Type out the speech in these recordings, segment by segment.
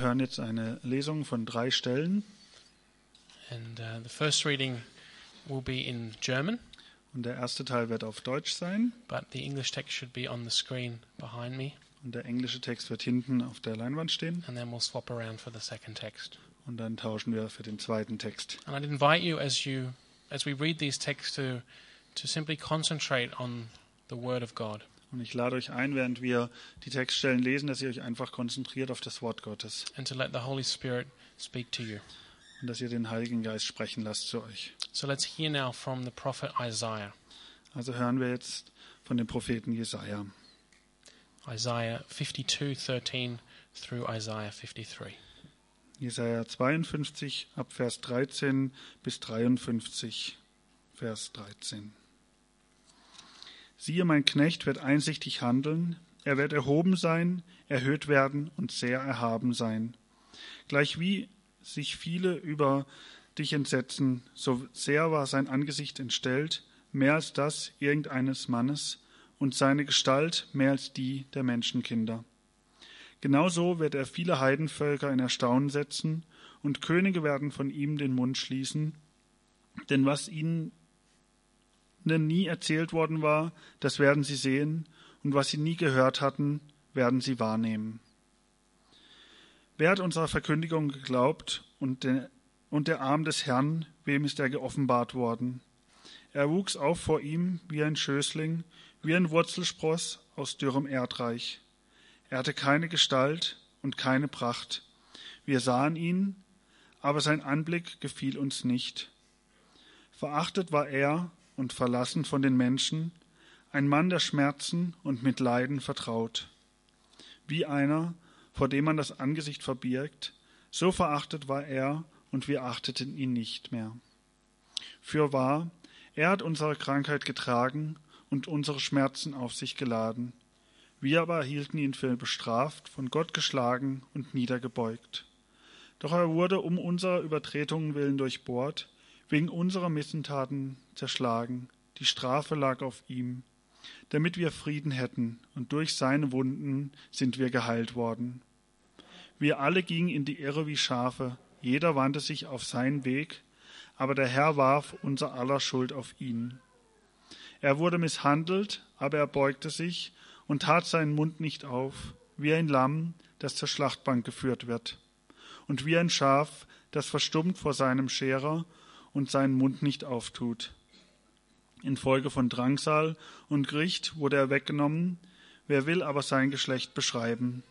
Wir hören jetzt eine Lesung von drei Stellen And uh, the first reading will be in German, und der erste Teil wird auf Deutsch sein but the English text should be on the screen behind me, und der englische Text wird hinten auf der Leinwand stehen and then we'll swap around for the second text. und dann tauschen wir für den zweiten Text. And I'd invite you as you as we read these texts to to simply concentrate on the Word of God. Und ich lade euch ein, während wir die Textstellen lesen, dass ihr euch einfach konzentriert auf das Wort Gottes and to let the Holy Spirit speak to you. und dass ihr den Heiligen Geist sprechen lasst zu euch. So let's hear now from the prophet Isaiah. Also hören wir jetzt von dem Propheten Jesaja. Isaiah 52:13 through Isaiah 53. Jesaja 52 ab Vers 13 bis 53, Vers 13. Siehe, mein Knecht wird einsichtig handeln, er wird erhoben sein, erhöht werden und sehr erhaben sein. Gleichwie sich viele über dich entsetzen, so sehr war sein Angesicht entstellt, mehr als das irgendeines Mannes, und seine Gestalt mehr als die der Menschenkinder. Genauso wird er viele Heidenvölker in Erstaunen setzen, und Könige werden von ihm den Mund schließen, denn was ihnen nie erzählt worden war, das werden sie sehen, und was sie nie gehört hatten, werden sie wahrnehmen. Wer hat unserer Verkündigung geglaubt, und der, und der Arm des Herrn, wem ist er geoffenbart worden? Er wuchs auf vor ihm wie ein Schößling, wie ein Wurzelspross aus dürrem Erdreich. Er hatte keine Gestalt und keine Pracht. Wir sahen ihn, aber sein Anblick gefiel uns nicht. Verachtet war er und verlassen von den Menschen, ein Mann der Schmerzen und mit Leiden vertraut. Wie einer, vor dem man das Angesicht verbirgt, so verachtet war er und wir achteten ihn nicht mehr. Fürwahr, er hat unsere Krankheit getragen und unsere Schmerzen auf sich geladen. Wir aber hielten ihn für bestraft, von Gott geschlagen und niedergebeugt. Doch er wurde um unserer Übertretungen willen durchbohrt, wegen unserer Missentaten zerschlagen. Die Strafe lag auf ihm, damit wir Frieden hätten, und durch seine Wunden sind wir geheilt worden. Wir alle gingen in die Irre wie Schafe, jeder wandte sich auf seinen Weg, aber der Herr warf unser aller Schuld auf ihn. Er wurde misshandelt, aber er beugte sich und tat seinen Mund nicht auf, wie ein Lamm, das zur Schlachtbank geführt wird, und wie ein Schaf, das verstummt vor seinem Scherer und seinen Mund nicht auftut. Infolge von Drangsal und Gericht wurde er weggenommen, wer will aber sein Geschlecht beschreiben?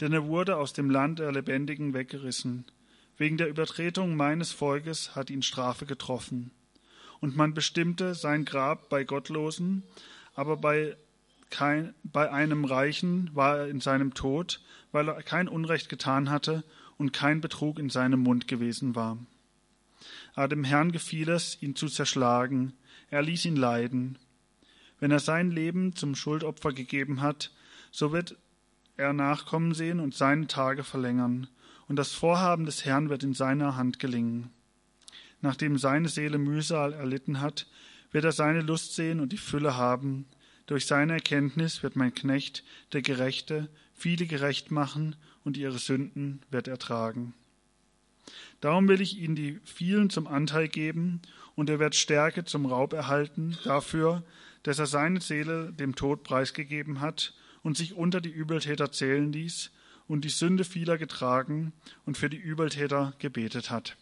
Denn er wurde aus dem Land der Lebendigen weggerissen. Wegen der Übertretung meines Volkes hat ihn Strafe getroffen. Und man bestimmte sein Grab bei Gottlosen, aber bei, kein, bei einem Reichen war er in seinem Tod, weil er kein Unrecht getan hatte und kein Betrug in seinem Mund gewesen war. Aber dem Herrn gefiel es, ihn zu zerschlagen, er ließ ihn leiden. Wenn er sein Leben zum Schuldopfer gegeben hat, so wird er Nachkommen sehen und seine Tage verlängern, und das Vorhaben des Herrn wird in seiner Hand gelingen. Nachdem seine Seele Mühsal erlitten hat, wird er seine Lust sehen und die Fülle haben. Durch seine Erkenntnis wird mein Knecht, der Gerechte, viele gerecht machen, und ihre Sünden wird er tragen. Darum will ich ihm die vielen zum Anteil geben, und er wird Stärke zum Raub erhalten, dafür, dass er seine Seele dem Tod preisgegeben hat und sich unter die Übeltäter zählen ließ und die Sünde vieler getragen und für die Übeltäter gebetet hat.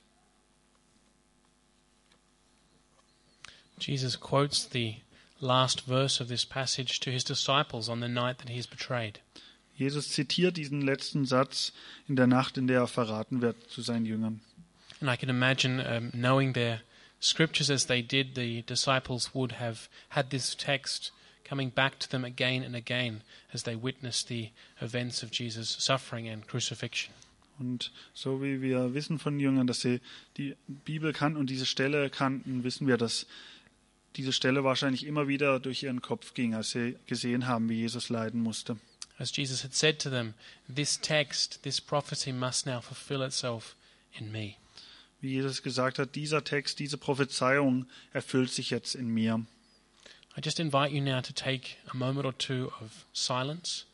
Jesus quotes the last verse of this passage to his disciples on the night that he is betrayed. Jesus zitiert diesen letzten Satz in der Nacht, in der er verraten wird zu seinen Jüngern. And I can imagine, um, knowing their scriptures as they did, the disciples would have had this text coming back to them again and again as they witnessed the events of Jesus' suffering and crucifixion. Und so wie wir wissen von Jüngern, dass sie die Bibel kannten und diese Stelle kannten, wissen wir, dass diese Stelle wahrscheinlich immer wieder durch ihren Kopf ging, als sie gesehen haben, wie Jesus leiden musste. As Jesus had said to them, this text, this prophecy must now fulfill itself in me. Wie Jesus gesagt hat, dieser Text, diese Prophezeiung erfüllt sich jetzt in mir. I just invite you now to take a moment or two of silence,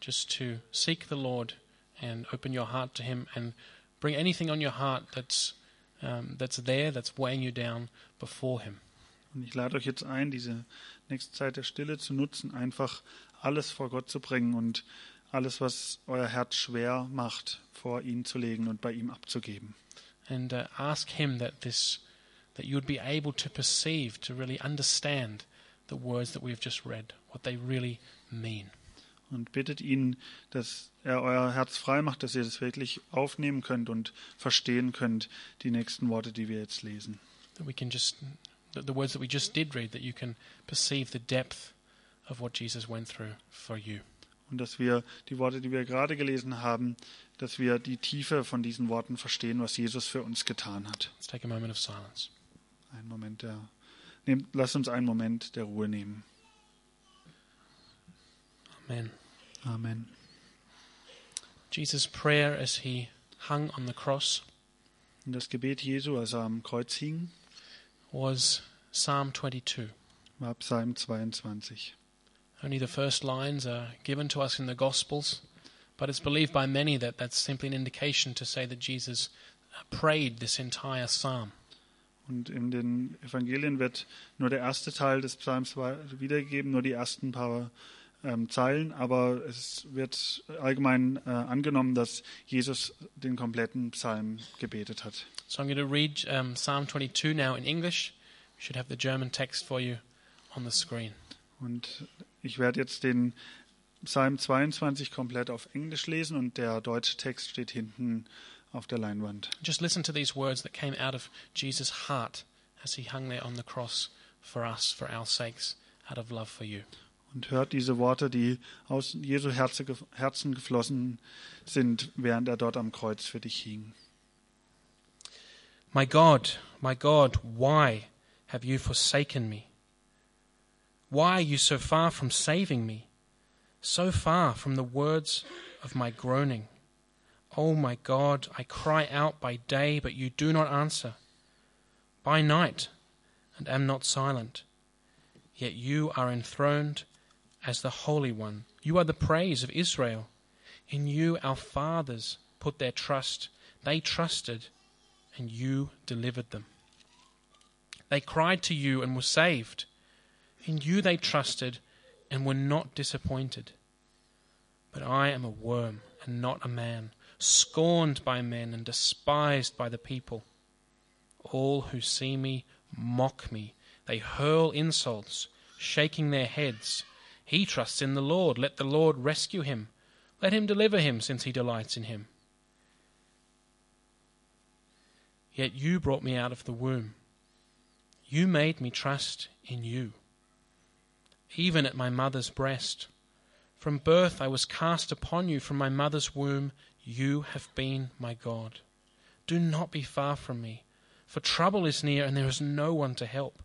just to seek the Lord and open your heart to Him and bring anything on your heart that's, um, that's there, that's weighing you down before Him. Und ich lade euch jetzt ein, diese nächste Zeit der Stille zu nutzen, einfach alles vor Gott zu bringen und alles, was euer Herz schwer macht, vor ihn zu legen und bei ihm abzugeben. And uh, ask Him that this, that you would be able to perceive, to really understand the words that we've just read, what they really mean. Und bittet ihn, dass er euer Herz frei macht, dass ihr das wirklich aufnehmen könnt und verstehen könnt, die nächsten Worte, die wir jetzt lesen. That we can just, the, the words that we just did read, that you can perceive the depth of what Jesus went through for you. Und dass wir die Worte, die wir gerade gelesen haben, dass wir die Tiefe von diesen Worten verstehen, was Jesus für uns getan hat. Let's take a moment of silence. Ein Moment der, nehmt, lasst uns einen Moment der Ruhe nehmen. Amen. Amen. Jesus' prayer as he hung on the cross Und das Gebet Jesu, als er am Kreuz hing, was Psalm 22. war Psalm 22. Only the first lines are given to us in the Gospels, but it's believed by many that that's simply an indication to say that Jesus prayed this entire psalm. Und in den Evangelien wird nur der erste Teil des Psalms wiedergegeben, nur die ersten paar ähm, Zeilen, aber es wird allgemein äh, angenommen, dass Jesus den kompletten Psalm gebetet hat. So I'm going to read um, Psalm 22 now in English. We should have the German text for you on the screen. Und ich werde jetzt den Psalm 22 komplett auf Englisch lesen und der deutsche Text steht hinten auf der Leinwand. Just listen to these words that came out of Jesus' heart as he hung there on the cross for us, for our sakes, out of love for you. Und hört diese Worte, die aus Jesu Herze, Herzen geflossen sind, während er dort am Kreuz für dich hing. My God, my God, why have you forsaken me? Why are you so far from saving me? So far from the words of my groaning? Oh my God, I cry out by day, but you do not answer. By night, and am not silent. Yet you are enthroned as the Holy One. You are the praise of Israel. In you our fathers put their trust. They trusted, and you delivered them. They cried to you and were saved. In you they trusted and were not disappointed. But I am a worm and not a man, scorned by men and despised by the people. All who see me mock me. They hurl insults, shaking their heads. He trusts in the Lord. Let the Lord rescue him. Let him deliver him, since he delights in him. Yet you brought me out of the womb. You made me trust in you. Even at my mother's breast. From birth I was cast upon you. From my mother's womb you have been my God. Do not be far from me, for trouble is near and there is no one to help.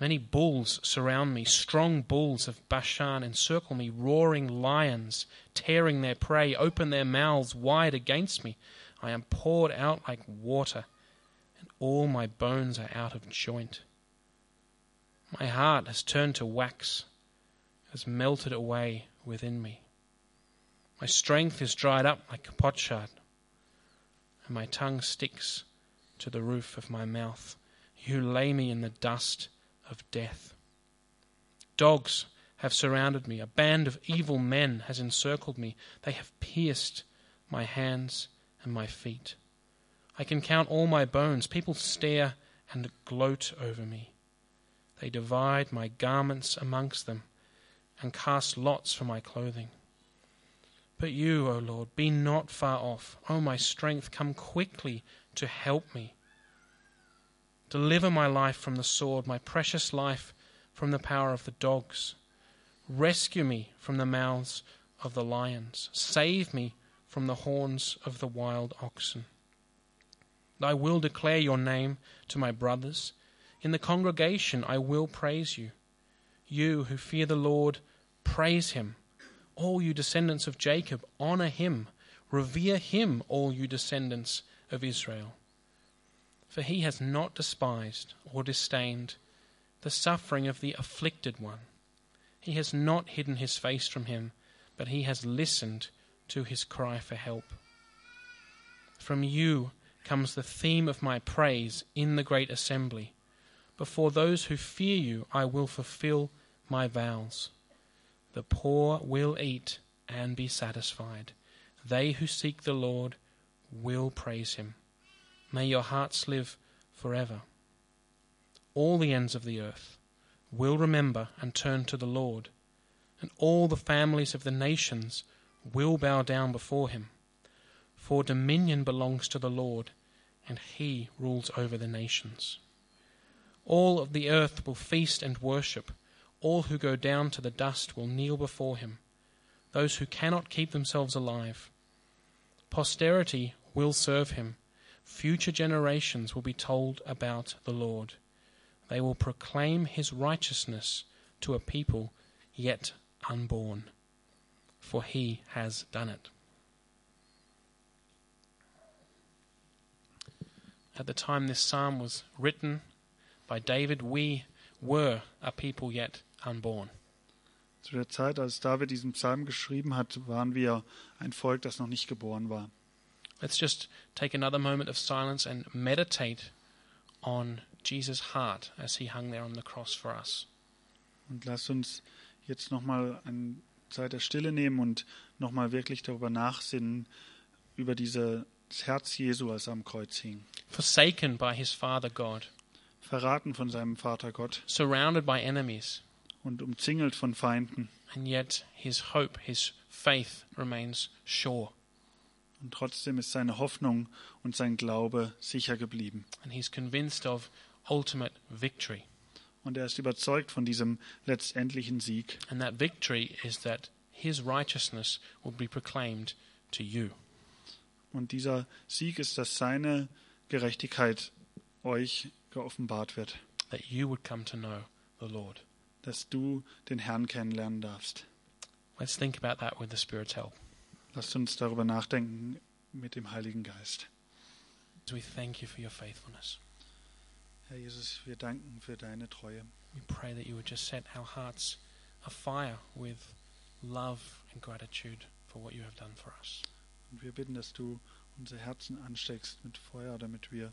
Many bulls surround me, strong bulls of Bashan encircle me, roaring lions, tearing their prey, open their mouths wide against me. I am poured out like water, and all my bones are out of joint. My heart has turned to wax, has melted away within me. My strength is dried up like a potsherd, and my tongue sticks to the roof of my mouth. You lay me in the dust of death. Dogs have surrounded me. A band of evil men has encircled me. They have pierced my hands and my feet. I can count all my bones. People stare and gloat over me. They divide my garments amongst them and cast lots for my clothing. But you, O Lord, be not far off. O my strength, come quickly to help me. Deliver my life from the sword, my precious life from the power of the dogs. Rescue me from the mouths of the lions. Save me from the horns of the wild oxen. I will declare your name to my brothers. In the congregation I will praise you. You who fear the Lord, praise him. All you descendants of Jacob, honor him. Revere him, all you descendants of Israel. For he has not despised or disdained the suffering of the afflicted one. He has not hidden his face from him, but he has listened to his cry for help. From you comes the theme of my praise in the great assembly. Before those who fear you, I will fulfill my vows. The poor will eat and be satisfied. They who seek the Lord will praise him. May your hearts live forever. All the ends of the earth will remember and turn to the Lord, and all the families of the nations will bow down before him. For dominion belongs to the Lord, and he rules over the nations. All of the earth will feast and worship. All who go down to the dust will kneel before him, those who cannot keep themselves alive. Posterity will serve him. Future generations will be told about the Lord. They will proclaim his righteousness to a people yet unborn, for he has done it. At the time this psalm was written by David, we were a people yet unborn. Zu der Zeit, als David diesen Psalm geschrieben hat, waren wir ein Volk, das noch nicht geboren war. Let's just take another moment of silence and meditate on Jesus' heart as he hung there on the cross for us. Und lasst uns jetzt nochmal eine Zeit der Stille nehmen und nochmal wirklich darüber nachsinnen, über diese, das Herz Jesu, als er am Kreuz hing. Forsaken by his Father God, Verraten von seinem Vater Gott surrounded by enemies, und umzingelt von Feinden. and yet his hope, his faith remains sure. Und trotzdem ist seine Hoffnung und sein Glaube sicher geblieben. And he's convinced of ultimate victory. Und er ist überzeugt von diesem letztendlichen Sieg. And that victory is that his righteousness will be proclaimed to you. Und dieser Sieg ist, dass seine Gerechtigkeit euch geoffenbart wird. that you would come to know the Lord. Dass du den Herrn kennenlernen darfst. Let's think about that with the Spirit's help. Lasst uns darüber nachdenken mit dem Heiligen Geist. We thank you for your faithfulness, Herr Jesus, wir danken für deine Treue. we pray that you would just set our hearts afire with love and gratitude for what you have done for us. Und wir bitten, dass du unsere Herzen ansteckst mit Feuer, damit wir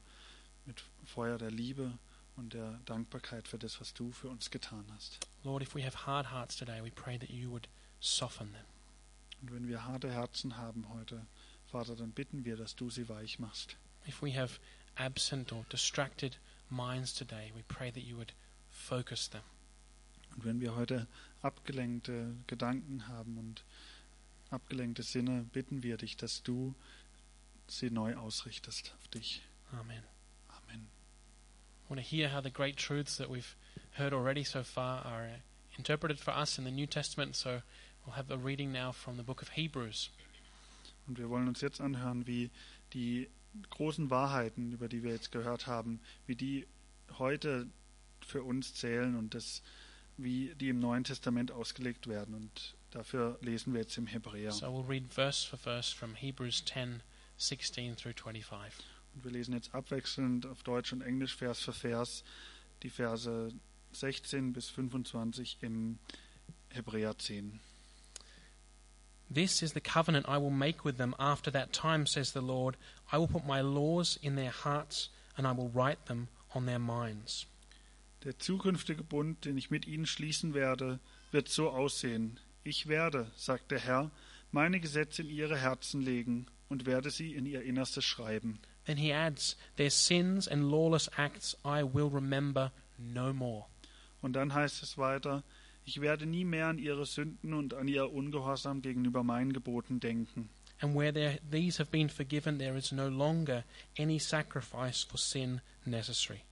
mit Feuer der Liebe und der Dankbarkeit für das, was du für uns getan hast. Lord, if we have hard hearts today, we pray that you would soften them. Und wenn wir harte Herzen haben heute, Vater, dann bitten wir, dass du sie weich machst. If we have absent or distracted minds today, we pray that you would focus them. Und wenn wir heute abgelenkte Gedanken haben und abgelenkte Sinne, bitten wir dich, dass du sie neu ausrichtest auf dich. Amen. Amen. I want to hear how the great truths that we've heard already so far are uh, interpreted for us in the New Testament. So we'll have a reading now from the book of Hebrews. Und wir wollen uns jetzt anhören, wie die großen Wahrheiten, über die wir jetzt gehört haben, wie die heute für uns zählen und das, wie die im Neuen Testament ausgelegt werden. Und dafür lesen wir jetzt im Hebräer. So we'll read verse for verse from Hebrews 10 16 through 25. Und wir lesen jetzt abwechselnd auf Deutsch und Englisch Vers für Vers die Verse 16 bis 25 im Hebräer 10. This is the covenant I will make with them after that time, says the Lord. I will put my laws in their hearts, and I will write them on their minds. Der zukünftige Bund, den ich mit ihnen schließen werde, wird so aussehen. Ich werde, sagt der Herr, meine Gesetze in ihre Herzen legen und werde sie in ihr Innerstes schreiben. Then he adds, Their sins and lawless acts I will remember no more. Und dann heißt es weiter, ich werde nie mehr an ihre Sünden und an ihr Ungehorsam gegenüber meinen Geboten denken. And where there, these have been forgiven, there is no longer any sacrifice for sin necessary.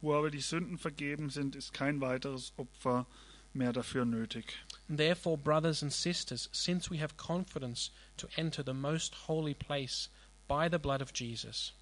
Wo aber die Sünden vergeben sind, ist kein weiteres Opfer mehr dafür nötig. Therefore, brothers and sisters, since we have confidence to enter the most holy place by the blood of Jesus,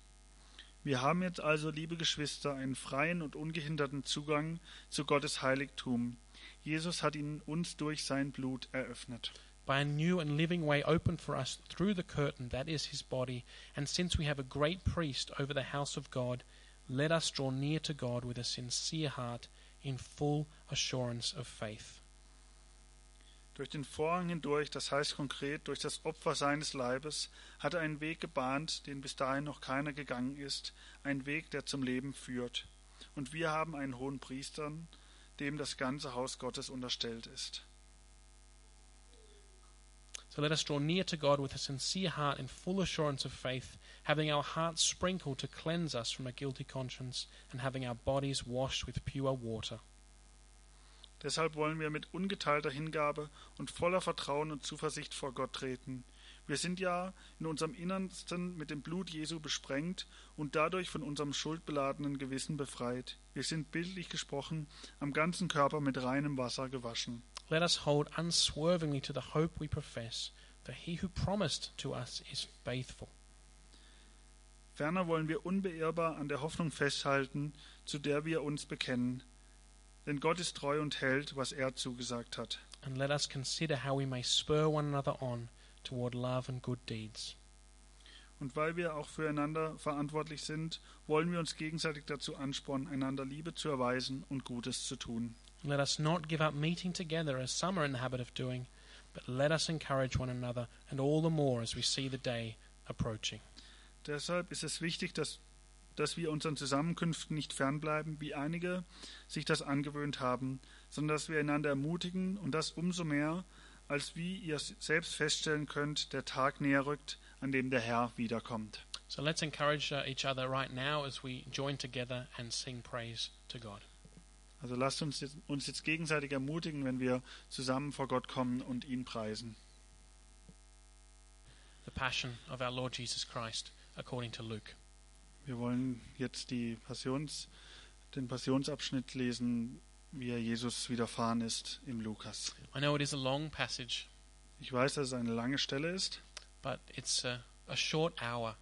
Wir haben jetzt also, liebe Geschwister, einen freien und ungehinderten Zugang zu Gottes Heiligtum. Jesus hat ihn uns durch sein Blut eröffnet. by a new and living way opened for us through the curtain that is his body. And since we have a great priest over the house of God, let us draw near to God with a sincere heart in full assurance of faith. Durch den Vorhang hindurch, das heißt konkret durch das Opfer seines Leibes, hat er einen Weg gebahnt, den bis dahin noch keiner gegangen ist, ein Weg, der zum Leben führt. Und wir haben einen hohen Priester, dem das ganze Haus Gottes unterstellt ist. So let us draw near to God with a sincere heart in full assurance of faith, having our hearts sprinkled to cleanse us from a guilty conscience, and having our bodies washed with pure water. Deshalb wollen wir mit ungeteilter Hingabe und voller Vertrauen und Zuversicht vor Gott treten. Wir sind ja in unserem Innersten mit dem Blut Jesu besprengt und dadurch von unserem schuldbeladenen Gewissen befreit. Wir sind bildlich gesprochen am ganzen Körper mit reinem Wasser gewaschen. Let us hold unswervingly to the hope we profess, for he who promised to us is faithful. Ferner wollen wir unbeirrbar an der Hoffnung festhalten, zu der wir uns bekennen. Denn Gott ist treu und hält, was er zugesagt hat. And let us consider how we may spur one another on toward love and good deeds. Und weil wir auch füreinander verantwortlich sind, wollen wir uns gegenseitig dazu anspornen, einander Liebe zu erweisen und Gutes zu tun. Let us not give up meeting together as some are in the habit of doing, but let us encourage one another, and all the more as we see the day approaching. Deshalb ist es wichtig, dass, dass wir unseren Zusammenkünften nicht fernbleiben, wie einige sich das angewöhnt haben, sondern dass wir einander ermutigen und das umso mehr, als wie ihr selbst feststellen könnt, der Tag näher rückt, an dem der Herr wiederkommt. So let's encourage uh, each other right now as we join together and sing praise to God. Also lasst uns jetzt, uns jetzt gegenseitig ermutigen, wenn wir zusammen vor Gott kommen und ihn preisen. The Passion of our Lord Jesus Christ, according to Luke. Wir wollen jetzt die Passions, den Passionsabschnitt lesen, wie er Jesus widerfahren ist im Lukas. I know it is a long passage, Ich weiß, dass es eine lange Stelle ist, but it's a, a short hour,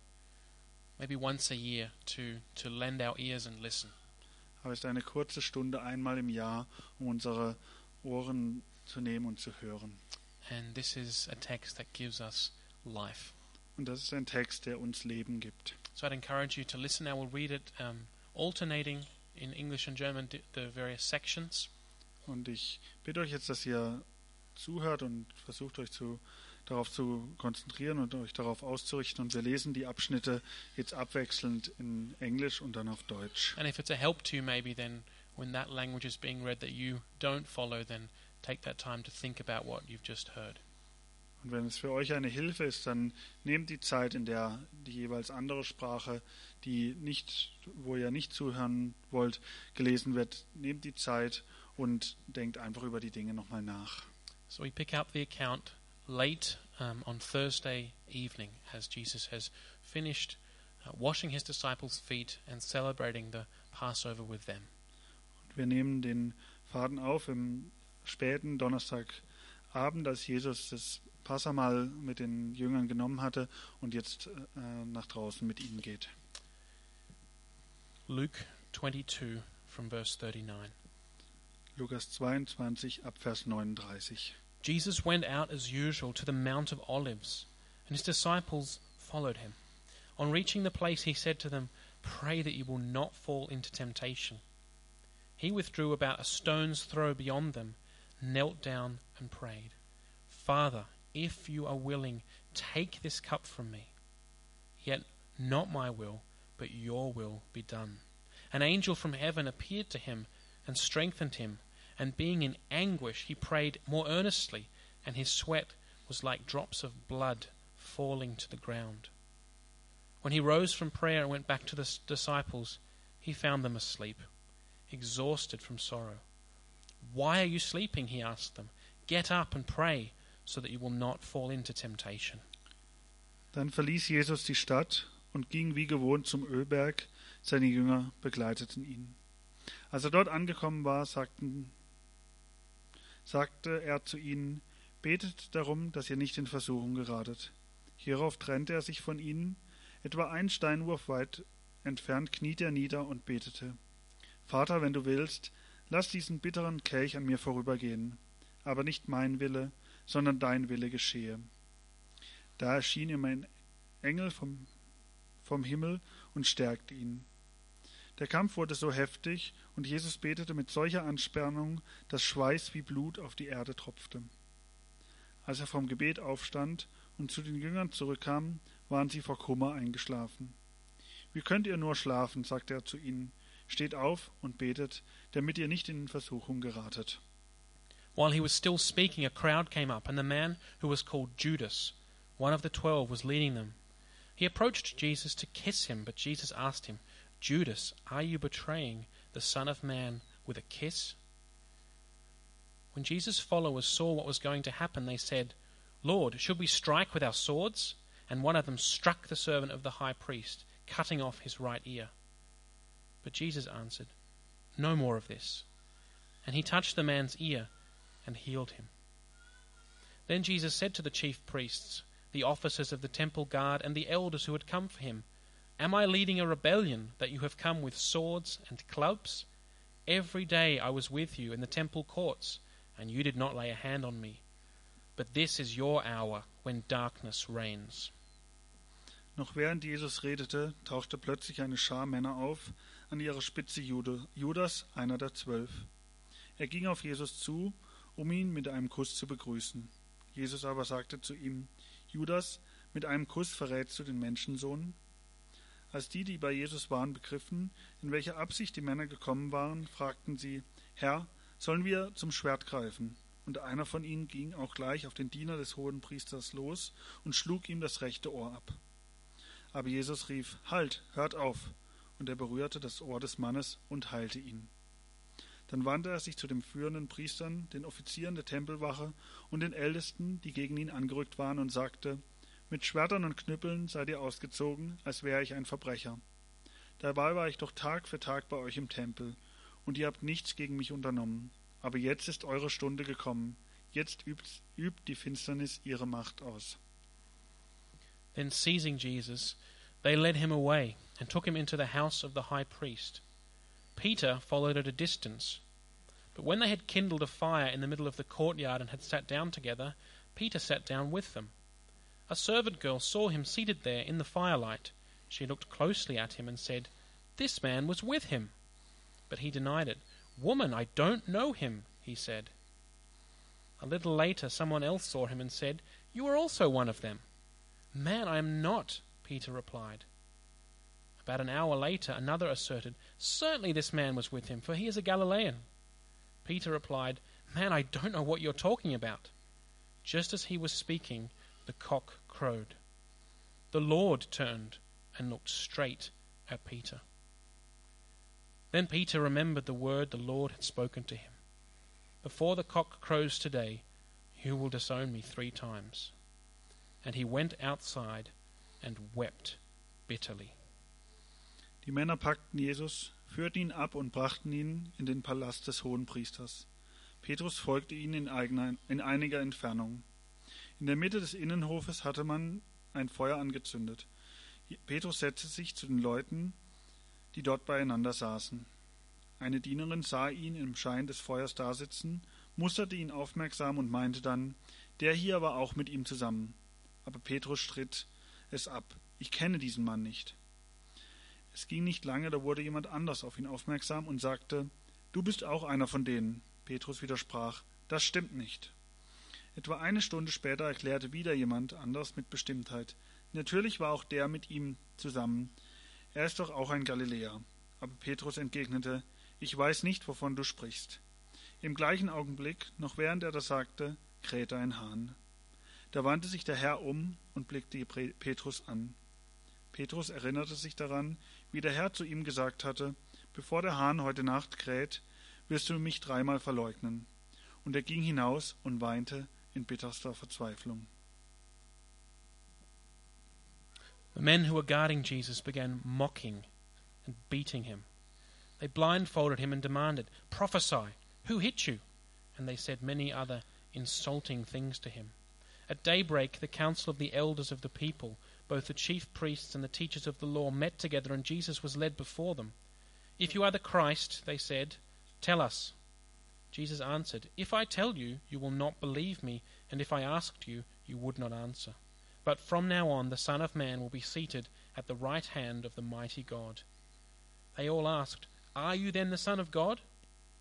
maybe once a year, to, to lend our ears and listen. aber es ist eine kurze Stunde einmal im Jahr, um unsere Ohren zu nehmen und zu hören. And this is a text that gives us life. Und das ist ein Text, der uns Leben gibt. So I'd encourage you to listen. I will read it um, alternating in English and German, the- various sections. Und ich bitte euch jetzt, dass ihr zuhört und versucht euch zu, darauf zu konzentrieren und euch darauf auszurichten. Und wir lesen die Abschnitte jetzt abwechselnd in Englisch und dann auf Deutsch. And if it's a help to you, maybe then when that language is being read that you don't follow, then take that time to think about what you've just heard. Und wenn es für euch eine Hilfe ist, dann nehmt die Zeit, in der die jeweils andere Sprache, die nicht, wo ihr nicht zuhören wollt, gelesen wird, nehmt die Zeit und denkt einfach über die Dinge nochmal nach. So we pick up the account late um, on Thursday evening as Jesus has finished uh, washing his disciples' feet and celebrating the Passover with them. Und wir nehmen den Faden auf im späten Donnerstagabend, als Jesus das Passamal mit den Jüngern genommen hatte und jetzt äh, nach draußen mit ihnen geht. Luke 22 from verse 39. Lukas 22 ab Vers 39. Jesus went out as usual to the Mount of Olives, and his disciples followed him. On reaching the place, he said to them, Pray that you will not fall into temptation. He withdrew about a stone's throw beyond them, knelt down, and prayed, Father, if you are willing, take this cup from me. Yet not my will, but your will be done. An angel from heaven appeared to him and strengthened him and being in anguish, he prayed more earnestly, and his sweat was like drops of blood falling to the ground. When he rose from prayer and went back to the disciples, he found them asleep, exhausted from sorrow. Why are you sleeping? He asked them. Get up and pray, so that you will not fall into temptation. Dann verließ Jesus die Stadt und ging wie gewohnt zum Ölberg. Seine Jünger begleiteten ihn. Als er dort angekommen war, sagten, sagte er zu ihnen, Betet darum, dass ihr nicht in Versuchung geratet. Hierauf trennte er sich von ihnen. Etwa einen Steinwurf weit entfernt kniete er nieder und betete. Vater, wenn du willst, lass diesen bitteren Kelch an mir vorübergehen. Aber nicht mein Wille, sondern dein Wille geschehe. Da erschien ihm ein Engel vom, vom Himmel und stärkte ihn. Der Kampf wurde so heftig, und Jesus betete mit solcher Anspannung, dass Schweiß wie Blut auf die Erde tropfte. Als er vom Gebet aufstand und zu den Jüngern zurückkam, waren sie vor Kummer eingeschlafen. Wie könnt ihr nur schlafen, sagte er zu ihnen. Steht auf und betet, damit ihr nicht in Versuchung geratet. While he was still speaking, a crowd came up, and the man who was called Judas, one of the twelve, was leading them. He approached Jesus to kiss him, but Jesus asked him, Judas, are you betraying the Son of Man with a kiss? When Jesus' followers saw what was going to happen, they said, Lord, should we strike with our swords? And one of them struck the servant of the high priest, cutting off his right ear. But Jesus answered, No more of this. And he touched the man's ear and healed him. Then Jesus said to the chief priests, the officers of the temple guard, and the elders who had come for him, Am I leading a rebellion that you have come with swords and clubs? Every day I was with you in the temple courts, and you did not lay a hand on me. But this is your hour when darkness reigns. Noch während Jesus redete, tauchte plötzlich eine Schar Männer auf, an ihrer Spitze Judas, einer der zwölf. Er ging auf Jesus zu, um ihn mit einem Kuss zu begrüßen. Jesus aber sagte zu ihm, Judas, mit einem Kuss verrätst du den Menschensohn? Als die, die bei Jesus waren, begriffen, in welcher Absicht die Männer gekommen waren, fragten sie, Herr, sollen wir zum Schwert greifen? Und einer von ihnen ging auch gleich auf den Diener des hohen Priesters los und schlug ihm das rechte Ohr ab. Aber Jesus rief, Halt, hört auf! Und er berührte das Ohr des Mannes und heilte ihn. Dann wandte er sich zu den führenden Priestern, den Offizieren der Tempelwache und den Ältesten, die gegen ihn angerückt waren, und sagte, Mit Schwertern und Knüppeln seid ihr ausgezogen, als wäre ich ein Verbrecher. Dabei war ich doch Tag für Tag bei euch im Tempel, und ihr habt nichts gegen mich unternommen. Aber jetzt ist eure Stunde gekommen. Jetzt übt, übt die Finsternis ihre Macht aus. Then seizing Jesus, they led him away and took him into the house of the high priest. Peter followed at a distance. But when they had kindled a fire in the middle of the courtyard and had sat down together, Peter sat down with them. A servant girl saw him seated there in the firelight. She looked closely at him and said, This man was with him. But he denied it. Woman, I don't know him, he said. A little later, someone else saw him and said, You are also one of them. Man, I am not, Peter replied. About an hour later, another asserted, Certainly this man was with him, for he is a Galilean. Peter replied, Man, I don't know what you're talking about. Just as he was speaking, the cock crowed. The Lord turned and looked straight at Peter. Then Peter remembered the word the Lord had spoken to him Before the cock crows today, you will disown me three times. And he went outside and wept bitterly. Die Männer packten Jesus, führten ihn ab und brachten ihn in den Palast des Hohenpriesters. Petrus folgte ihnen in, eigener, in einiger Entfernung. In der Mitte des Innenhofes hatte man ein Feuer angezündet. Petrus setzte sich zu den Leuten, die dort beieinander saßen. Eine Dienerin sah ihn im Schein des Feuers dasitzen, musterte ihn aufmerksam und meinte dann, der hier war auch mit ihm zusammen. Aber Petrus stritt es ab. Ich kenne diesen Mann nicht. Es ging nicht lange, da wurde jemand anders auf ihn aufmerksam und sagte, Du bist auch einer von denen. Petrus widersprach, Das stimmt nicht. Etwa eine Stunde später erklärte wieder jemand anders mit Bestimmtheit, Natürlich war auch der mit ihm zusammen. Er ist doch auch ein Galiläer. Aber Petrus entgegnete, Ich weiß nicht, wovon du sprichst. Im gleichen Augenblick, noch während er das sagte, krähte ein Hahn. Da wandte sich der Herr um und blickte Petrus an. Petrus erinnerte sich daran, wie der Herr zu ihm gesagt hatte, bevor der Hahn heute Nacht kräht, wirst du mich dreimal verleugnen. Und er ging hinaus und weinte in bitterster Verzweiflung. The men who were guarding Jesus began mocking and beating him. They blindfolded him and demanded, Prophesy, who hit you? And they said many other insulting things to him. At daybreak, the council of the elders of the people both the chief priests and the teachers of the law met together, and Jesus was led before them. If you are the Christ, they said, tell us. Jesus answered, If I tell you, you will not believe me, and if I asked you, you would not answer. But from now on, the Son of Man will be seated at the right hand of the mighty God. They all asked, Are you then the Son of God?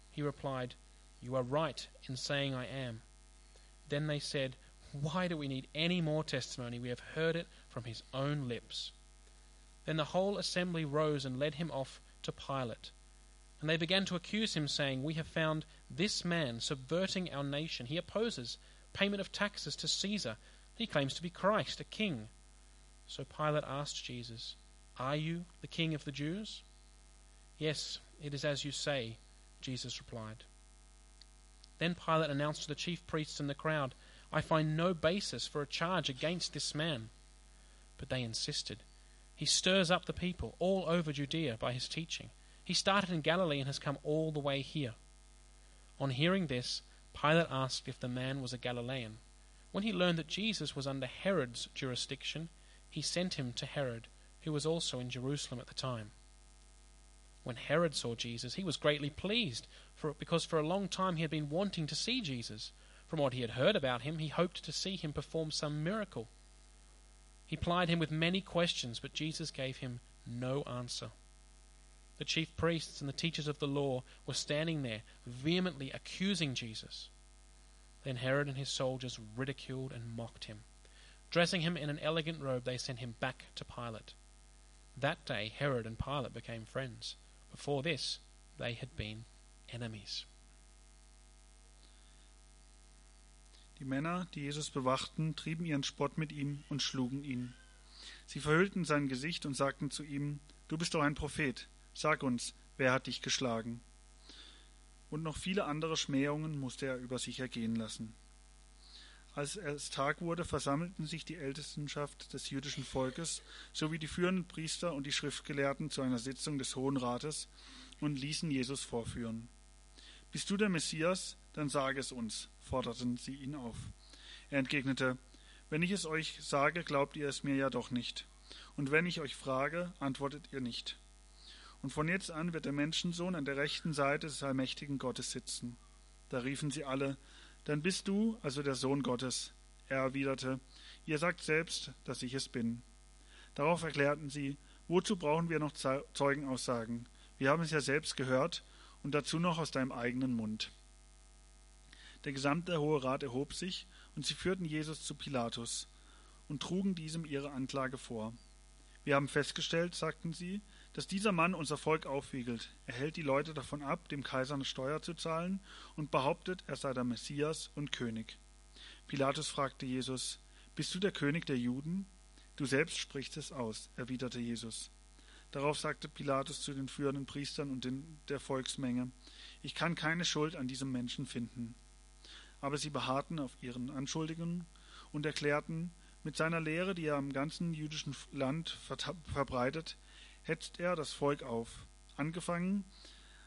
He replied, You are right in saying I am. Then they said, Why do we need any more testimony? We have heard it from his own lips. Then the whole assembly rose and led him off to Pilate. And they began to accuse him, saying, We have found this man subverting our nation. He opposes payment of taxes to Caesar. He claims to be Christ, a king. So Pilate asked Jesus, Are you the king of the Jews? Yes, it is as you say, Jesus replied. Then Pilate announced to the chief priests and the crowd, I find no basis for a charge against this man. But they insisted. He stirs up the people all over Judea by his teaching. He started in Galilee and has come all the way here. On hearing this, Pilate asked if the man was a Galilean. When he learned that Jesus was under Herod's jurisdiction, he sent him to Herod, who was also in Jerusalem at the time. When Herod saw Jesus, he was greatly pleased, for, because for a long time he had been wanting to see Jesus. From what he had heard about him, he hoped to see him perform some miracle. He plied him with many questions, but Jesus gave him no answer. The chief priests and the teachers of the law were standing there, vehemently accusing Jesus. Then Herod and his soldiers ridiculed and mocked him. Dressing him in an elegant robe, they sent him back to Pilate. That day Herod and Pilate became friends. Before this, they had been enemies. Die Männer, die Jesus bewachten, trieben ihren Spott mit ihm und schlugen ihn. Sie verhüllten sein Gesicht und sagten zu ihm, Du bist doch ein Prophet, sag uns, wer hat dich geschlagen? Und noch viele andere Schmähungen musste er über sich ergehen lassen. Als es Tag wurde, versammelten sich die Ältestenschaft des jüdischen Volkes sowie die führenden Priester und die Schriftgelehrten zu einer Sitzung des Hohen Rates und ließen Jesus vorführen. Bist du der Messias? Dann sage es uns, forderten sie ihn auf. Er entgegnete, Wenn ich es euch sage, glaubt ihr es mir ja doch nicht. Und wenn ich euch frage, antwortet ihr nicht. Und von jetzt an wird der Menschensohn an der rechten Seite des allmächtigen Gottes sitzen. Da riefen sie alle, Dann bist du also der Sohn Gottes. Er erwiderte, Ihr sagt selbst, dass ich es bin. Darauf erklärten sie, Wozu brauchen wir noch Zeugenaussagen? Wir haben es ja selbst gehört und dazu noch aus deinem eigenen Mund. Der gesamte Hohe Rat erhob sich, und sie führten Jesus zu Pilatus und trugen diesem ihre Anklage vor. Wir haben festgestellt, sagten sie, dass dieser Mann unser Volk aufwiegelt. Er hält die Leute davon ab, dem Kaiser eine Steuer zu zahlen und behauptet, er sei der Messias und König. Pilatus fragte Jesus, Bist du der König der Juden? Du selbst sprichst es aus, erwiderte Jesus. Darauf sagte Pilatus zu den führenden Priestern und der Volksmenge, Ich kann keine Schuld an diesem Menschen finden. Aber sie beharrten auf ihren Anschuldigungen und erklärten, mit seiner Lehre, die er im ganzen jüdischen Land verbreitet, hetzt er das Volk auf. Angefangen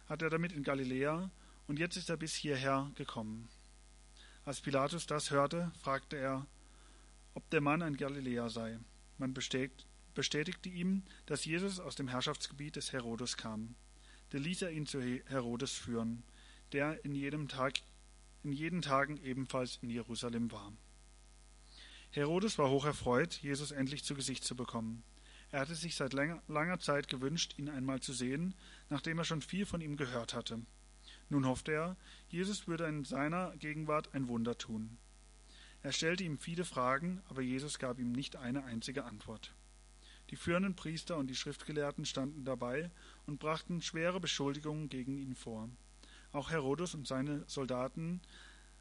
hat er damit in Galiläa und jetzt ist er bis hierher gekommen. Als Pilatus das hörte, fragte er, ob der Mann ein Galiläer sei. Man bestätigte ihm, dass Jesus aus dem Herrschaftsgebiet des Herodes kam. Da ließ er ihn zu Herodes führen, der in jedem Tag in jeden Tagen ebenfalls in Jerusalem war. Herodes war hoch erfreut, Jesus endlich zu Gesicht zu bekommen. Er hatte sich seit langer Zeit gewünscht, ihn einmal zu sehen, nachdem er schon viel von ihm gehört hatte. Nun hoffte er, Jesus würde in seiner Gegenwart ein Wunder tun. Er stellte ihm viele Fragen, aber Jesus gab ihm nicht eine einzige Antwort. Die führenden Priester und die Schriftgelehrten standen dabei und brachten schwere Beschuldigungen gegen ihn vor. Auch Herodes und seine Soldaten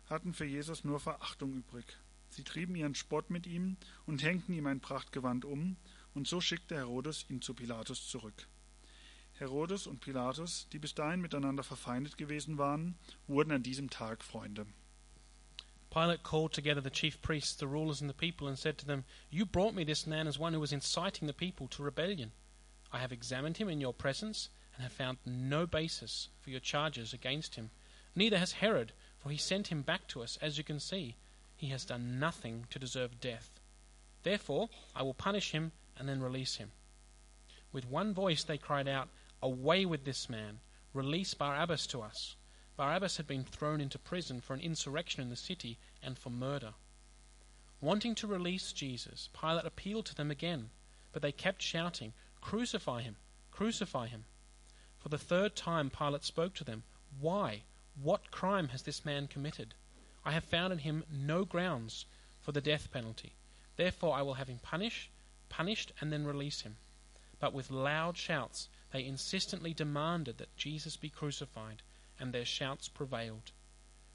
hatten für Jesus nur Verachtung übrig. Sie trieben ihren Spott mit ihm und hängten ihm ein Prachtgewand um, und so schickte Herodes ihn zu Pilatus zurück. Herodes und Pilatus, die bis dahin miteinander verfeindet gewesen waren, wurden an diesem Tag Freunde. Pilate called together the chief priests, the rulers, and the people, and said to them, You brought me this man as one who was inciting the people to rebellion. I have examined him in your presence and have found no basis for your charges against him. Neither has Herod, for he sent him back to us, as you can see. He has done nothing to deserve death. Therefore, I will punish him and then release him. With one voice they cried out, Away with this man! Release Barabbas to us! Barabbas had been thrown into prison for an insurrection in the city and for murder. Wanting to release Jesus, Pilate appealed to them again, but they kept shouting, Crucify him! Crucify him! For the third time Pilate spoke to them, Why? What crime has this man committed? I have found in him no grounds for the death penalty. Therefore I will have him punish, punished and then release him. But with loud shouts they insistently demanded that Jesus be crucified, and their shouts prevailed.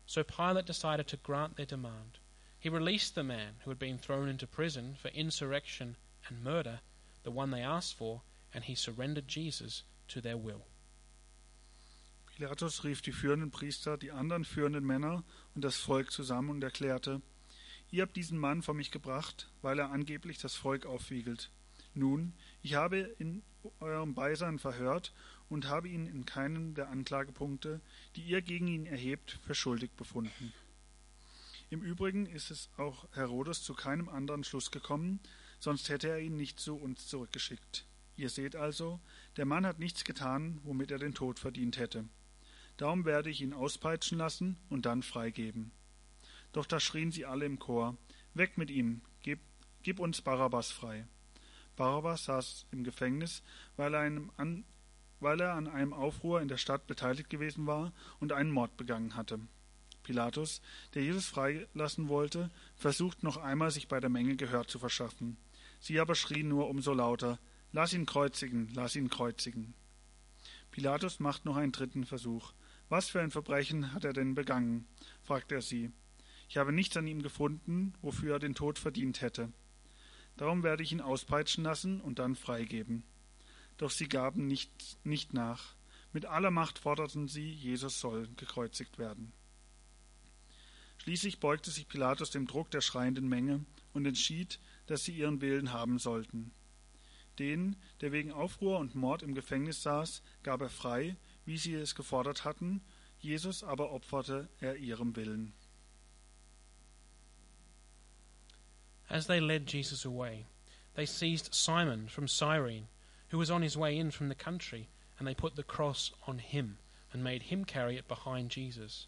So Pilate decided to grant their demand. He released the man who had been thrown into prison for insurrection and murder, the one they asked for, and he surrendered Jesus to their will. Pilatus rief die führenden Priester, die anderen führenden Männer und das Volk zusammen und erklärte, Ihr habt diesen Mann vor mich gebracht, weil er angeblich das Volk aufwiegelt. Nun, ich habe in eurem Beisein verhört und habe ihn in keinem der Anklagepunkte, die ihr gegen ihn erhebt, für schuldig befunden. Im Übrigen ist es auch Herodes zu keinem anderen Schluss gekommen, sonst hätte er ihn nicht zu uns zurückgeschickt. Ihr seht also, der Mann hat nichts getan, womit er den Tod verdient hätte. Darum werde ich ihn auspeitschen lassen und dann freigeben. Doch da schrien sie alle im Chor, Weg mit ihm, gib, gib uns Barabbas frei. Barabbas saß im Gefängnis, weil er, an, weil er an einem Aufruhr in der Stadt beteiligt gewesen war und einen Mord begangen hatte. Pilatus, der Jesus freilassen wollte, versucht noch einmal, sich bei der Menge Gehör zu verschaffen. Sie aber schrien nur umso lauter, Lass ihn kreuzigen, lass ihn kreuzigen. Pilatus macht noch einen dritten Versuch. Was für ein Verbrechen hat er denn begangen? fragt er sie. Ich habe nichts an ihm gefunden, wofür er den Tod verdient hätte. Darum werde ich ihn auspeitschen lassen und dann freigeben. Doch sie gaben nicht, nicht nach. Mit aller Macht forderten sie, Jesus soll gekreuzigt werden. Schließlich beugte sich Pilatus dem Druck der schreienden Menge und entschied, dass sie ihren Willen haben sollten. Den, der wegen Aufruhr und Mord im Gefängnis saß, gab er frei, wie sie es gefordert hatten, Jesus aber opferte er ihrem Willen. As they led Jesus away, they seized Simon from Cyrene, who was on his way in from the country, and they put the cross on him and made him carry it behind Jesus.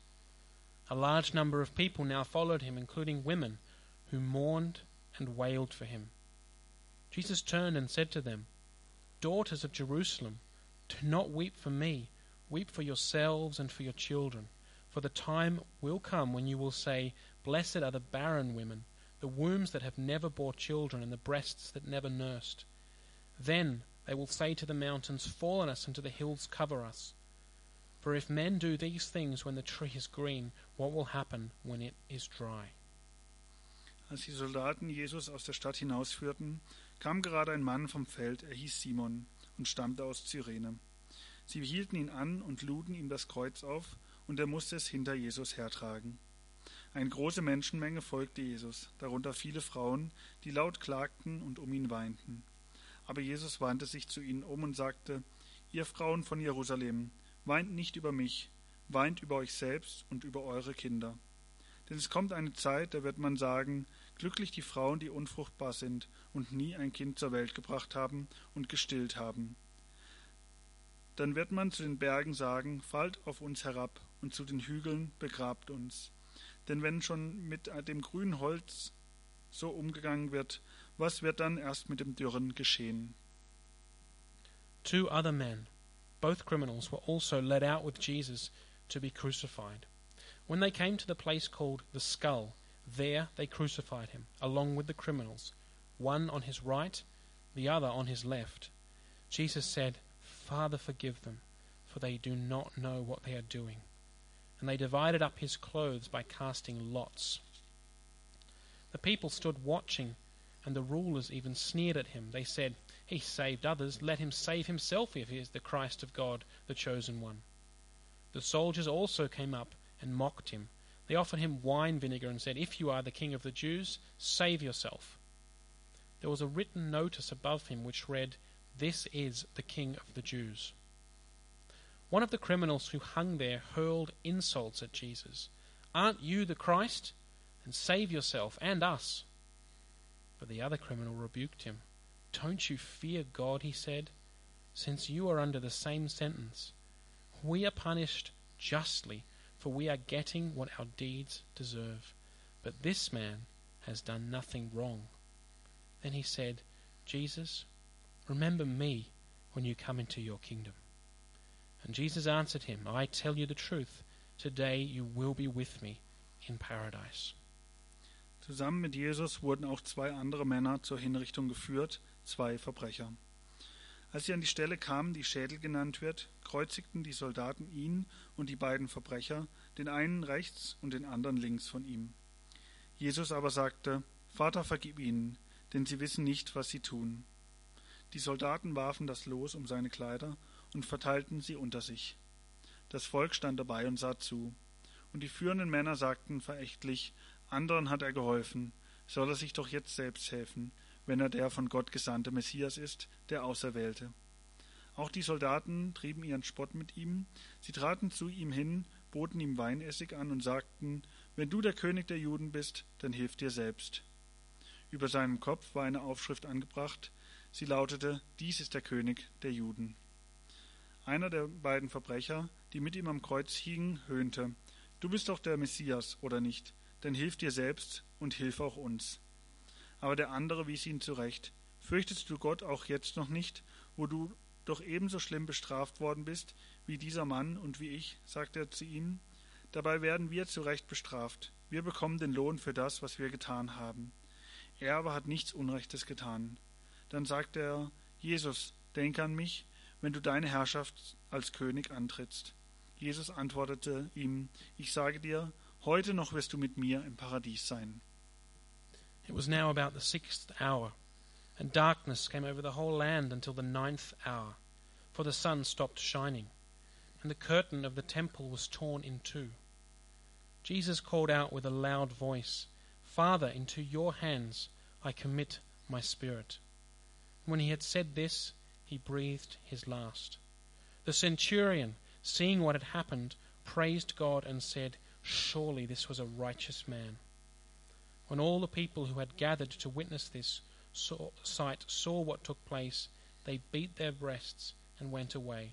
A large number of people now followed him, including women who mourned and wailed for him. Jesus turned and said to them, Daughters of Jerusalem, do not weep for me, weep for yourselves and for your children. For the time will come when you will say, Blessed are the barren women, the wombs that have never bore children, and the breasts that never nursed. Then they will say to the mountains, Fall on us, and to the hills, Cover us. For if men do these things when the tree is green, what will happen when it is dry? Als die Soldaten Jesus aus der Stadt hinausführten, kam gerade ein Mann vom Feld, er hieß Simon und stammte aus Cyrene. Sie hielten ihn an und luden ihm das Kreuz auf, und er musste es hinter Jesus hertragen. Eine große Menschenmenge folgte Jesus, darunter viele Frauen, die laut klagten und um ihn weinten. Aber Jesus wandte sich zu ihnen um und sagte, Ihr Frauen von Jerusalem, weint nicht über mich, weint über euch selbst und über eure Kinder. Denn es kommt eine Zeit, da wird man sagen, glücklich die Frauen, die unfruchtbar sind und nie ein Kind zur Welt gebracht haben und gestillt haben. Dann wird man zu den Bergen sagen, fallt auf uns herab, und zu den Hügeln begrabt uns. Denn wenn schon mit dem grünen Holz so umgegangen wird, was wird dann erst mit dem Dürren geschehen? Two other men, both criminals, were also led out with Jesus to be crucified. When they came to the place called the skull, there they crucified him, along with the criminals, one on his right, the other on his left. Jesus said, Father, forgive them, for they do not know what they are doing. And they divided up his clothes by casting lots. The people stood watching, and the rulers even sneered at him. They said, He saved others, let him save himself if he is the Christ of God, the chosen one. The soldiers also came up and mocked him. They offered him wine vinegar and said, If you are the king of the Jews, save yourself. There was a written notice above him which read, This is the king of the Jews. One of the criminals who hung there hurled insults at Jesus. Aren't you the Christ? Then save yourself and us. But the other criminal rebuked him. Don't you fear God, he said, since you are under the same sentence. We are punished justly, for we are getting what our deeds deserve. But this man has done nothing wrong. Then he said, Jesus, remember me when you come into your kingdom. And Jesus answered him, I tell you the truth, today you will be with me in paradise. Zusammen mit Jesus wurden auch zwei andere Männer zur Hinrichtung geführt, zwei Verbrecher. Als sie an die Stelle kamen, die Schädel genannt wird, kreuzigten die Soldaten ihn und die beiden Verbrecher, den einen rechts und den anderen links von ihm. Jesus aber sagte, Vater, vergib ihnen, denn sie wissen nicht, was sie tun. Die Soldaten warfen das Los um seine Kleider und verteilten sie unter sich. Das Volk stand dabei und sah zu. Und die führenden Männer sagten verächtlich, anderen hat er geholfen, soll er sich doch jetzt selbst helfen, wenn er der von Gott gesandte Messias ist, der Auserwählte. Auch die Soldaten trieben ihren Spott mit ihm, sie traten zu ihm hin, boten ihm Weinessig an und sagten, wenn du der König der Juden bist, dann hilf dir selbst. Über seinem Kopf war eine Aufschrift angebracht, sie lautete, dies ist der König der Juden. Einer der beiden Verbrecher, die mit ihm am Kreuz hingen, höhnte, du bist doch der Messias, oder nicht? Denn hilf dir selbst und hilf auch uns. Aber der andere wies ihn zurecht. Fürchtest du Gott auch jetzt noch nicht, wo du doch ebenso schlimm bestraft worden bist wie dieser Mann und wie ich, sagte er zu ihm. Dabei werden wir zu Recht bestraft. Wir bekommen den Lohn für das, was wir getan haben. Er aber hat nichts Unrechtes getan. Dann sagte er, Jesus, denk an mich, wenn du deine Herrschaft als König antrittst. Jesus antwortete ihm, ich sage dir, Heute noch wirst du mit mir im Paradies sein. It was now about the sixth hour, and darkness came over the whole land until the ninth hour, for the sun stopped shining, and the curtain of the temple was torn in two. Jesus called out with a loud voice, Father, into your hands I commit my spirit. When he had said this, he breathed his last. The centurion, seeing what had happened, praised God and said, Surely this was a righteous man. When all the people who had gathered to witness this saw, sight saw what took place, they beat their breasts and went away.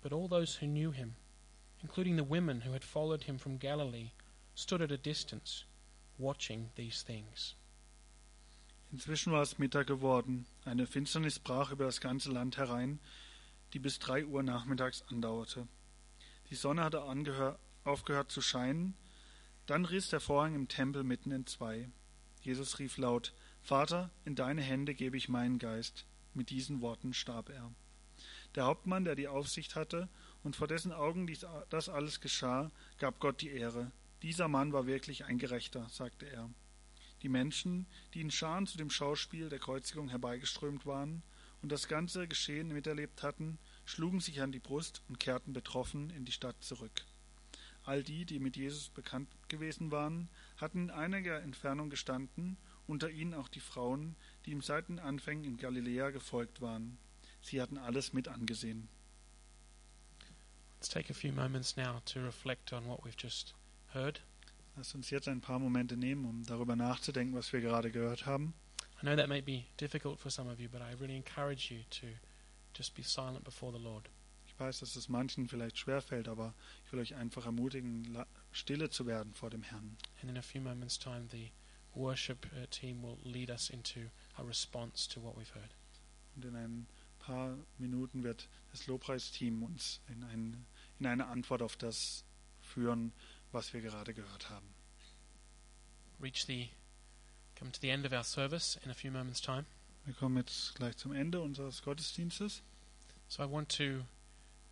But all those who knew him, including the women who had followed him from Galilee, stood at a distance, watching these things. Inzwischen war es Mittag geworden. Eine Finsternis brach über das ganze Land herein, die bis drei Uhr nachmittags andauerte. Die Sonne hatte aufgehört zu scheinen. Dann riss der Vorhang im Tempel mitten in zwei. Jesus rief laut, Vater, in deine Hände gebe ich meinen Geist. Mit diesen Worten starb er. Der Hauptmann, der die Aufsicht hatte und vor dessen Augen dies, das alles geschah, gab Gott die Ehre. Dieser Mann war wirklich ein Gerechter, sagte er. Die Menschen, die in Scharen zu dem Schauspiel der Kreuzigung herbeigeströmt waren und das ganze Geschehen miterlebt hatten, schlugen sich an die Brust und kehrten betroffen in die Stadt zurück. All die, die mit Jesus bekannt gewesen waren, hatten in einiger Entfernung gestanden, unter ihnen auch die Frauen, die ihm seit den Anfängen in Galiläa gefolgt waren. Sie hatten alles mit angesehen. Let's take a few moments now to reflect on what we've just heard. Lass uns jetzt ein paar Momente nehmen, um darüber nachzudenken, was wir gerade gehört haben. I know that may be difficult for some of you, but I really encourage you to just be silent before the Lord. Ich weiß, dass es manchen vielleicht schwerfällt, aber ich will euch einfach ermutigen, stille zu werden vor dem Herrn. And in a few moments' time, the worship uh, team will lead us into a response to what we've heard. Und in ein paar Minuten wird das Lobpreisteam uns in, ein, in eine Antwort auf das führen, was wir gerade gehört haben. Reach the come to the end of our service in a few moments' time. Wir kommen jetzt gleich zum Ende unseres Gottesdienstes. So I want to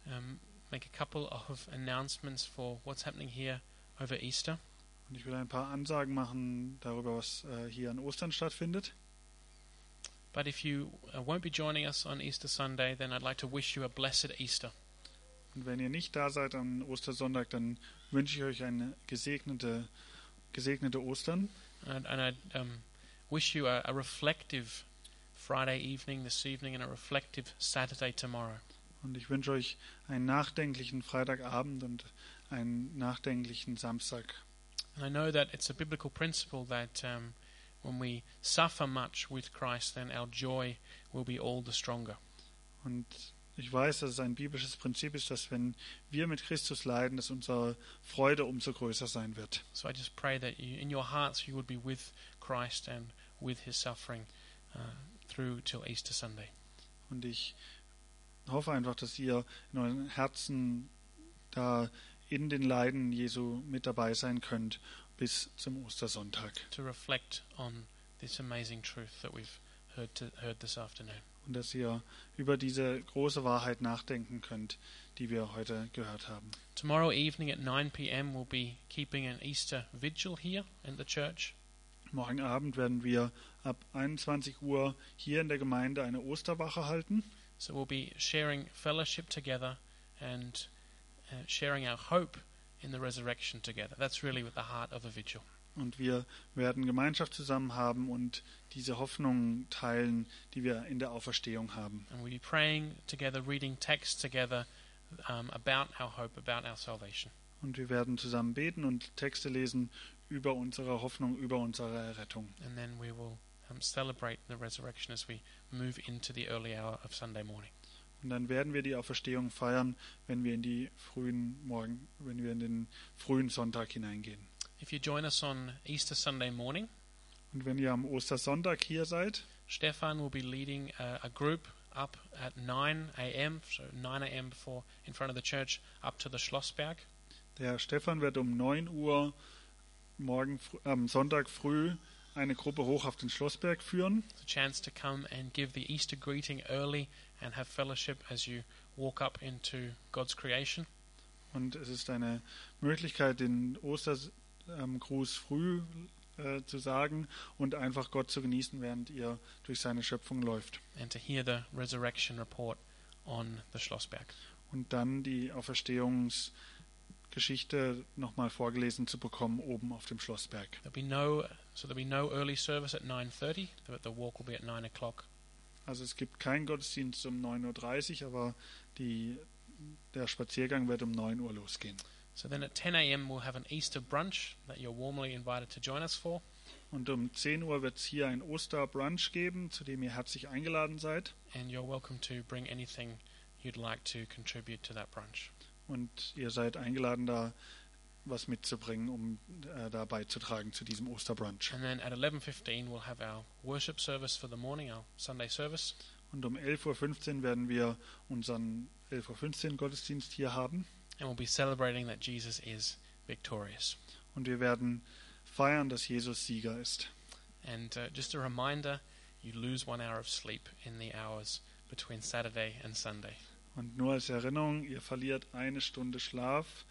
um, make a couple of announcements for what's happening here over Easter. Und ich will ein paar Ansagen machen darüber, was äh, hier an Ostern stattfindet. But if you uh, won't be joining us on Easter Sunday, then I'd like to wish you a blessed Easter. Und wenn ihr nicht da seid am Ostersonntag, dann wünsche ich euch eine gesegnete, gesegnete Ostern. And, and I um, wish you a, a reflective Friday evening this evening and a reflective Saturday tomorrow. Und ich wünsche euch einen nachdenklichen Freitagabend und einen nachdenklichen Samstag. And I know that it's a biblical principle that um, when we suffer much with Christ, then our joy will be all the stronger. Und ich weiß, dass es ein biblisches Prinzip ist, dass wenn wir mit Christus leiden, dass unsere Freude umso größer sein wird. So I just pray that you, in your hearts you would be with Christ and with his suffering uh, through till Easter Sunday. Und ich hoffe einfach, dass ihr in euren Herzen da in den Leiden Jesu mit dabei sein könnt, bis zum Ostersonntag. to reflect on this amazing truth that we've heard, to, heard this afternoon. Und dass ihr über diese große Wahrheit nachdenken könnt, die wir heute gehört haben. Tomorrow evening at 9 p.m., we'll be keeping an Easter vigil here in the church. Morgen Abend werden wir ab 21 Uhr hier in der Gemeinde eine Osterwache halten. So we'll be sharing fellowship together and uh, sharing our hope in the resurrection together. That's really the heart of a vigil. Und wir werden Gemeinschaft zusammen haben und diese Hoffnung teilen, die wir in der Auferstehung haben. And we'll be praying together, reading texts together um, about our hope, about our salvation. Und wir werden zusammen beten und Texte lesen über unsere Hoffnung, über unsere Errettung. And then we will um, celebrate the resurrection as we move into the early hour of Sunday morning. Und dann werden wir die Auferstehung feiern, wenn wir in die frühen Morgen, wenn wir in den frühen Sonntag hineingehen. If you join us on Easter Sunday morning, Und wenn ihr am Ostersonntag hier seid, Stefan will be leading a, a group up at 9 a.m., so 9 a.m. before in front of the church, up to the Schlossberg. der Stefan wird um 9 Uhr morgen am Sonntag früh eine Gruppe hoch auf den Schlossberg führen. It's a chance to come and give the Easter greeting early and have fellowship as you walk up into God's creation. Und es ist eine Möglichkeit, den Ostergruß früh äh, zu sagen und einfach Gott zu genießen, während ihr durch seine Schöpfung läuft. and to hear the resurrection report on the Schlossberg. Und dann die Auferstehungsgeschichte nochmal vorgelesen zu bekommen oben auf dem Schlossberg. There'll be no so there'll be no early service at 9:30. The, the walk will be at 9 o'clock. Also es gibt keinen Gottesdienst um 9.30 Uhr, aber die, der Spaziergang wird um 9 Uhr losgehen. So then at 10 a.m. we'll have an Easter brunch that you're warmly invited to join us for. Und um 10 Uhr wird es hier ein Osterbrunch geben, zu dem ihr herzlich eingeladen seid. and you're welcome to bring anything you'd like to contribute to that brunch. Und ihr seid eingeladen, da was mitzubringen, um äh, da beizutragen zu diesem Osterbrunch. And then at 11:15 we'll have our worship service for the morning, our Sunday service, Und um 11.15 Uhr werden wir unseren 11.15 Uhr Gottesdienst hier haben. And we'll be celebrating that Jesus is victorious. Und wir werden feiern, dass Jesus Sieger ist. And uh, just a reminder, you lose one hour of sleep in the hours between Saturday and Sunday. Und nur als Erinnerung, ihr verliert eine Stunde Schlaf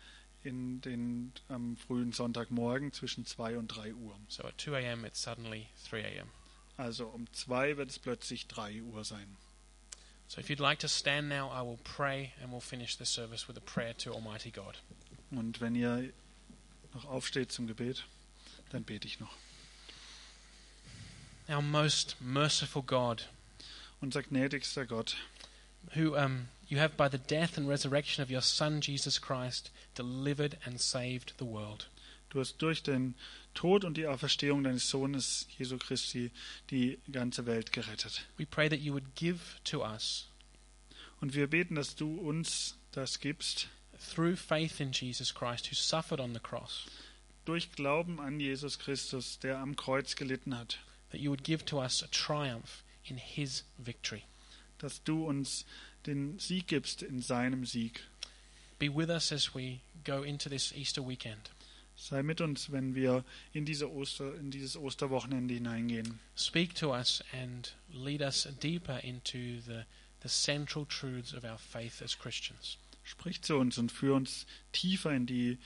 in den am frühen Sonntagmorgen zwischen 2 und 3 Uhr. So at 2 a.m. it's suddenly 3 a.m. Also um 2 wird es plötzlich 3 Uhr sein. So if you'd like to stand now, I will pray and we'll finish the service with a prayer to Almighty God. Und wenn ihr noch aufsteht zum Gebet, dann bete ich noch. Our most merciful God, Unser gnädigster Gott, who um, you have by the death and resurrection of your Son Jesus Christ delivered and saved the world. Du hast durch den Tod und die Auferstehung deines Sohnes Jesu Christi die ganze Welt gerettet. We pray that you would give to us, Und wir beten, dass du uns das gibst, through faith in Jesus Christ, who suffered on the cross, durch Glauben an Jesus Christus, der am Kreuz gelitten hat, that you would give to us a triumph in his victory. dass du uns den Sieg gibst in seinem Sieg. Be with us as we go into this Easter weekend. Sei mit uns, wenn wir in, diese Oster, in dieses Osterwochenende hineingehen. Speak to us and lead us deeper into the, the central truths of our faith as Christians. Sprich zu uns und führ uns tiefer in die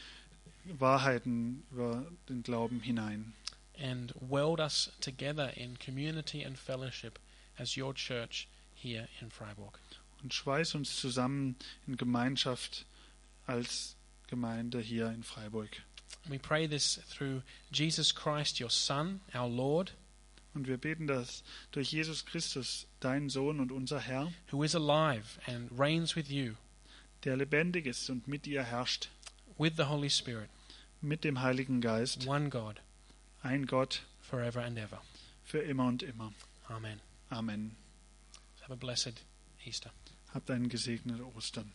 Wahrheiten über den Glauben hinein. And weld us together in community and fellowship as your church here in Freiburg. Und schweiß uns zusammen in Gemeinschaft als Gemeinde hier in Freiburg. We pray this through Jesus Christ, your Son, our Lord, Und wir beten das durch Jesus Christus, dein Sohn und unser Herr, who is alive and reigns with you, der lebendig ist und mit dir herrscht, with the Holy Spirit, mit dem Heiligen Geist, one God, ein Gott forever and ever. für immer und immer. Amen. Amen. Have a blessed Easter. Habt einen gesegneten Ostern.